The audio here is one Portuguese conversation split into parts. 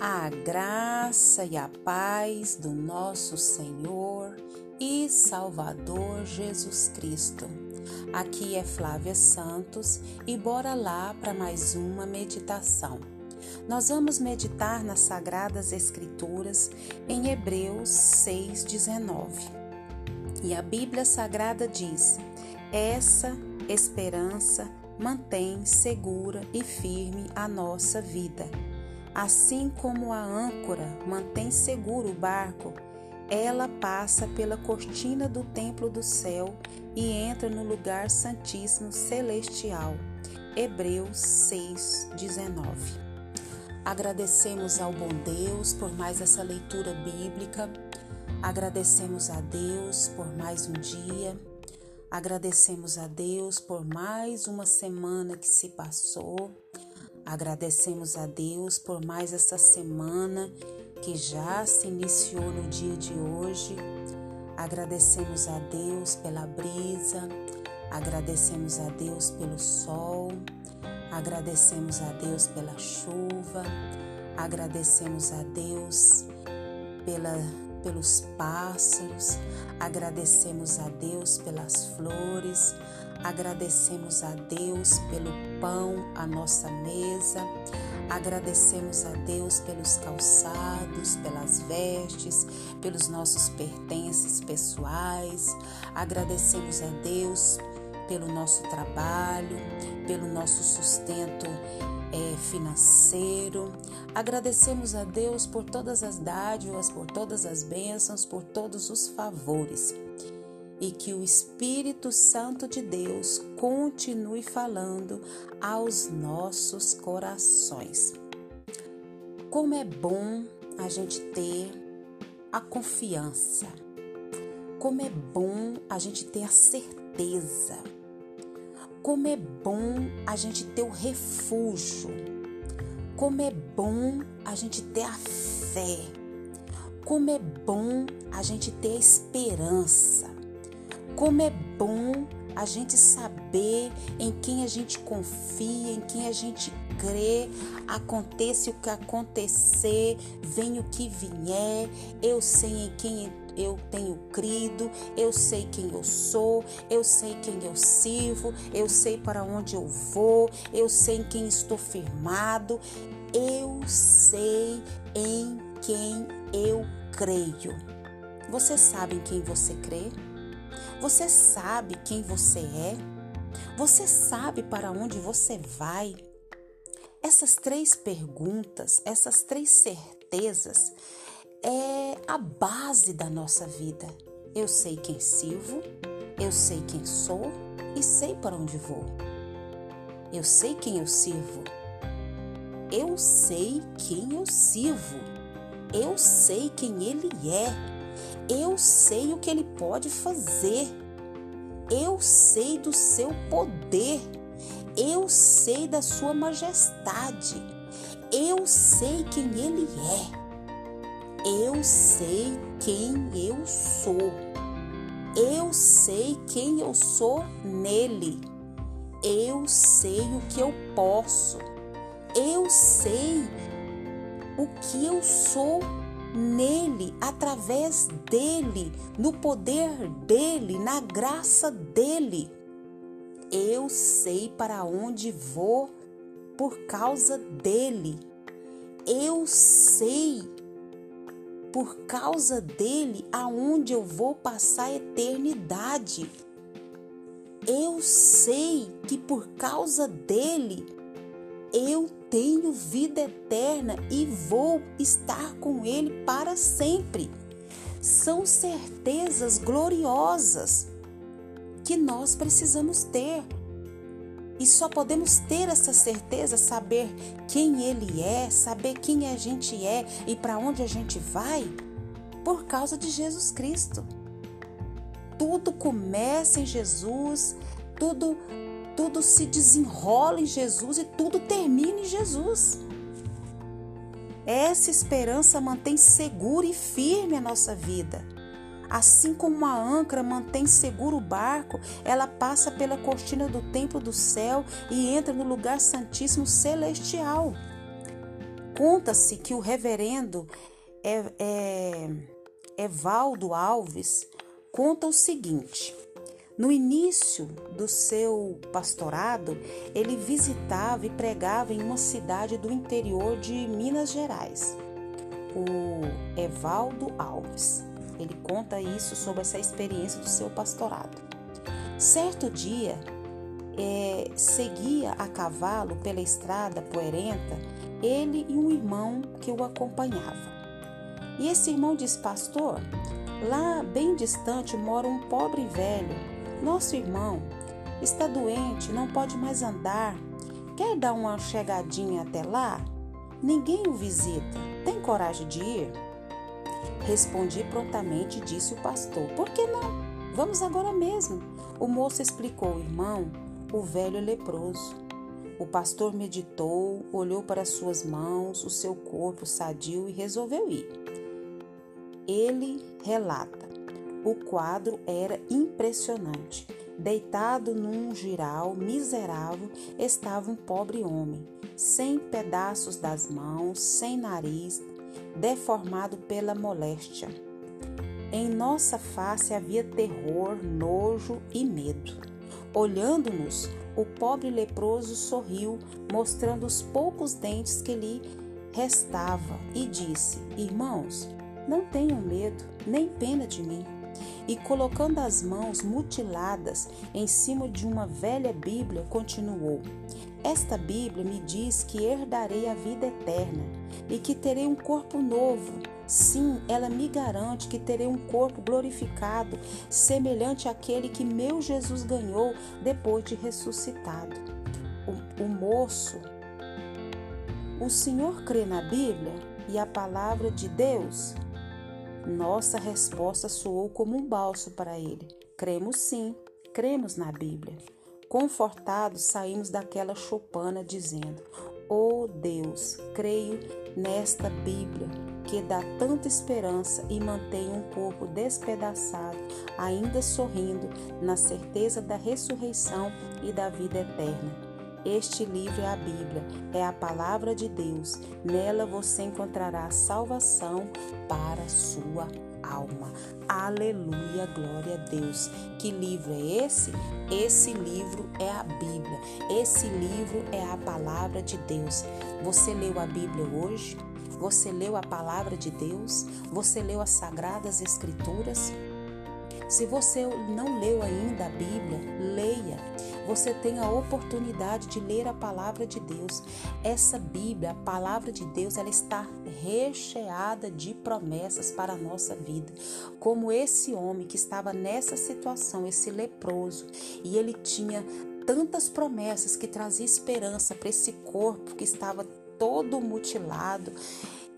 A graça e a paz do nosso Senhor e Salvador Jesus Cristo. Aqui é Flávia Santos e bora lá para mais uma meditação. Nós vamos meditar nas Sagradas Escrituras em Hebreus 6,19. E a Bíblia Sagrada diz: Essa esperança mantém segura e firme a nossa vida Assim como a âncora mantém seguro o barco, ela passa pela cortina do templo do céu e entra no lugar santíssimo celestial. Hebreus 6:19. Agradecemos ao bom Deus por mais essa leitura bíblica. Agradecemos a Deus por mais um dia. Agradecemos a Deus por mais uma semana que se passou. Agradecemos a Deus por mais essa semana que já se iniciou no dia de hoje. Agradecemos a Deus pela brisa, agradecemos a Deus pelo sol, agradecemos a Deus pela chuva, agradecemos a Deus pela, pelos pássaros, agradecemos a Deus pelas flores, Agradecemos a Deus pelo pão à nossa mesa. Agradecemos a Deus pelos calçados, pelas vestes, pelos nossos pertences pessoais. Agradecemos a Deus pelo nosso trabalho, pelo nosso sustento é, financeiro. Agradecemos a Deus por todas as dádivas, por todas as bênçãos, por todos os favores e que o Espírito Santo de Deus continue falando aos nossos corações. Como é bom a gente ter a confiança, como é bom a gente ter a certeza, como é bom a gente ter o refúgio, como é bom a gente ter a fé, como é bom a gente ter a esperança. Como é bom a gente saber em quem a gente confia, em quem a gente crê, aconteça o que acontecer, venha o que vier, eu sei em quem eu tenho crido, eu sei quem eu sou, eu sei quem eu sirvo, eu sei para onde eu vou, eu sei em quem estou firmado, eu sei em quem eu creio. Você sabe em quem você crê? Você sabe quem você é? Você sabe para onde você vai? Essas três perguntas, essas três certezas é a base da nossa vida. Eu sei quem sirvo, eu sei quem sou e sei para onde vou. Eu sei quem eu sirvo. Eu sei quem eu sirvo. Eu sei quem ele é. Eu sei o que ele pode fazer. Eu sei do seu poder. Eu sei da sua majestade. Eu sei quem ele é. Eu sei quem eu sou. Eu sei quem eu sou nele. Eu sei o que eu posso. Eu sei o que eu sou nele, através dele, no poder dele, na graça dele. Eu sei para onde vou por causa dele. Eu sei por causa dele aonde eu vou passar a eternidade. Eu sei que por causa dele eu tenho vida eterna e vou estar com Ele para sempre. São certezas gloriosas que nós precisamos ter. E só podemos ter essa certeza, saber quem Ele é, saber quem a gente é e para onde a gente vai, por causa de Jesus Cristo. Tudo começa em Jesus, tudo tudo se desenrola em Jesus e tudo termina em Jesus. Essa esperança mantém segura e firme a nossa vida. Assim como uma âncora mantém seguro o barco, ela passa pela cortina do templo do céu e entra no lugar santíssimo celestial. Conta-se que o reverendo Evaldo Alves conta o seguinte. No início do seu pastorado, ele visitava e pregava em uma cidade do interior de Minas Gerais, o Evaldo Alves. Ele conta isso sobre essa experiência do seu pastorado. Certo dia, é, seguia a cavalo pela estrada poerenta ele e um irmão que o acompanhava. E esse irmão disse: Pastor, lá bem distante mora um pobre velho. Nosso irmão está doente, não pode mais andar. Quer dar uma chegadinha até lá? Ninguém o visita. Tem coragem de ir? Respondi prontamente, disse o pastor: Por que não? Vamos agora mesmo. O moço explicou, irmão, o velho é leproso. O pastor meditou, olhou para suas mãos, o seu corpo sadio e resolveu ir. Ele relata: o quadro era impressionante. Deitado num giral miserável estava um pobre homem, sem pedaços das mãos, sem nariz, deformado pela moléstia. Em nossa face havia terror, nojo e medo. Olhando-nos, o pobre leproso sorriu, mostrando os poucos dentes que lhe restava, e disse: Irmãos, não tenham medo, nem pena de mim. E colocando as mãos mutiladas em cima de uma velha Bíblia, continuou: Esta Bíblia me diz que herdarei a vida eterna e que terei um corpo novo. Sim, ela me garante que terei um corpo glorificado, semelhante àquele que meu Jesus ganhou depois de ressuscitado. O, o moço, o Senhor crê na Bíblia e a palavra de Deus? Nossa resposta soou como um balso para ele. Cremos sim, cremos na Bíblia. Confortados, saímos daquela choupana dizendo: Oh Deus, creio nesta Bíblia que dá tanta esperança e mantém um corpo despedaçado, ainda sorrindo, na certeza da ressurreição e da vida eterna. Este livro é a Bíblia, é a palavra de Deus. Nela você encontrará salvação para a sua alma. Aleluia, glória a Deus. Que livro é esse? Esse livro é a Bíblia. Esse livro é a palavra de Deus. Você leu a Bíblia hoje? Você leu a palavra de Deus? Você leu as sagradas escrituras? Se você não leu ainda a Bíblia, leia. Você tem a oportunidade de ler a palavra de Deus. Essa Bíblia, a palavra de Deus, ela está recheada de promessas para a nossa vida. Como esse homem que estava nessa situação, esse leproso, e ele tinha tantas promessas que trazia esperança para esse corpo que estava todo mutilado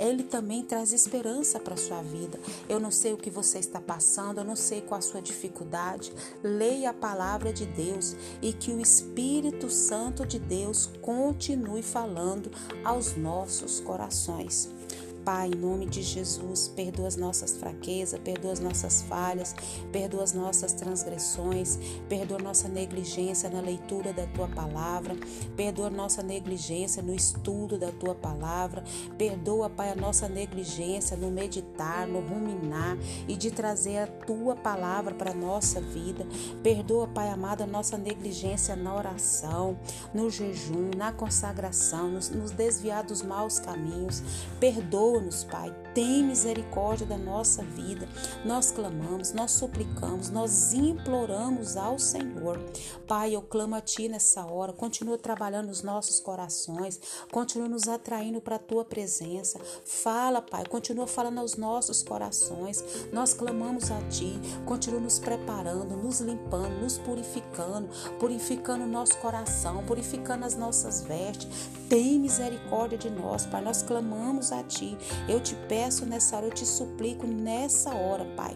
ele também traz esperança para a sua vida. Eu não sei o que você está passando, eu não sei qual a sua dificuldade. Leia a palavra de Deus e que o Espírito Santo de Deus continue falando aos nossos corações. Pai, em nome de Jesus, perdoa as nossas fraquezas, perdoa as nossas falhas, perdoa as nossas transgressões, perdoa nossa negligência na leitura da tua palavra, perdoa nossa negligência no estudo da tua palavra, perdoa, Pai, a nossa negligência no meditar, no ruminar e de trazer a tua palavra para a nossa vida. Perdoa, Pai amado, a nossa negligência na oração, no jejum, na consagração, nos, nos desviar dos maus caminhos. Perdoa Perdoa-nos, Pai. Tem misericórdia da nossa vida. Nós clamamos, nós suplicamos, nós imploramos ao Senhor. Pai, eu clamo a Ti nessa hora. Continua trabalhando nos nossos corações. Continua nos atraindo para a Tua presença. Fala, Pai. Continua falando aos nossos corações. Nós clamamos a Ti. Continua nos preparando, nos limpando, nos purificando, purificando o nosso coração, purificando as nossas vestes. Tem misericórdia de nós, Pai. Nós clamamos a Ti. Eu te peço nessa hora, eu te suplico nessa hora, Pai.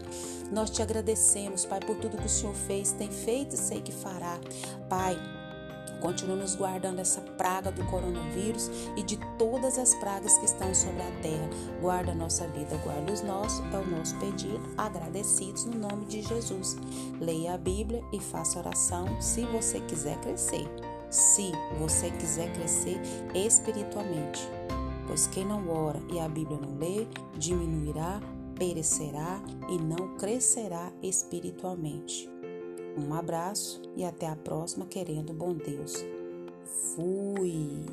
Nós te agradecemos, Pai, por tudo que o Senhor fez, tem feito e sei que fará. Pai, Continua nos guardando essa praga do coronavírus e de todas as pragas que estão sobre a terra. Guarda a nossa vida, guarda os nossos, é o nosso pedido, agradecidos no nome de Jesus. Leia a Bíblia e faça oração se você quiser crescer. Se você quiser crescer espiritualmente pois quem não ora e a Bíblia não lê, diminuirá, perecerá e não crescerá espiritualmente. Um abraço e até a próxima, querendo bom Deus. Fui.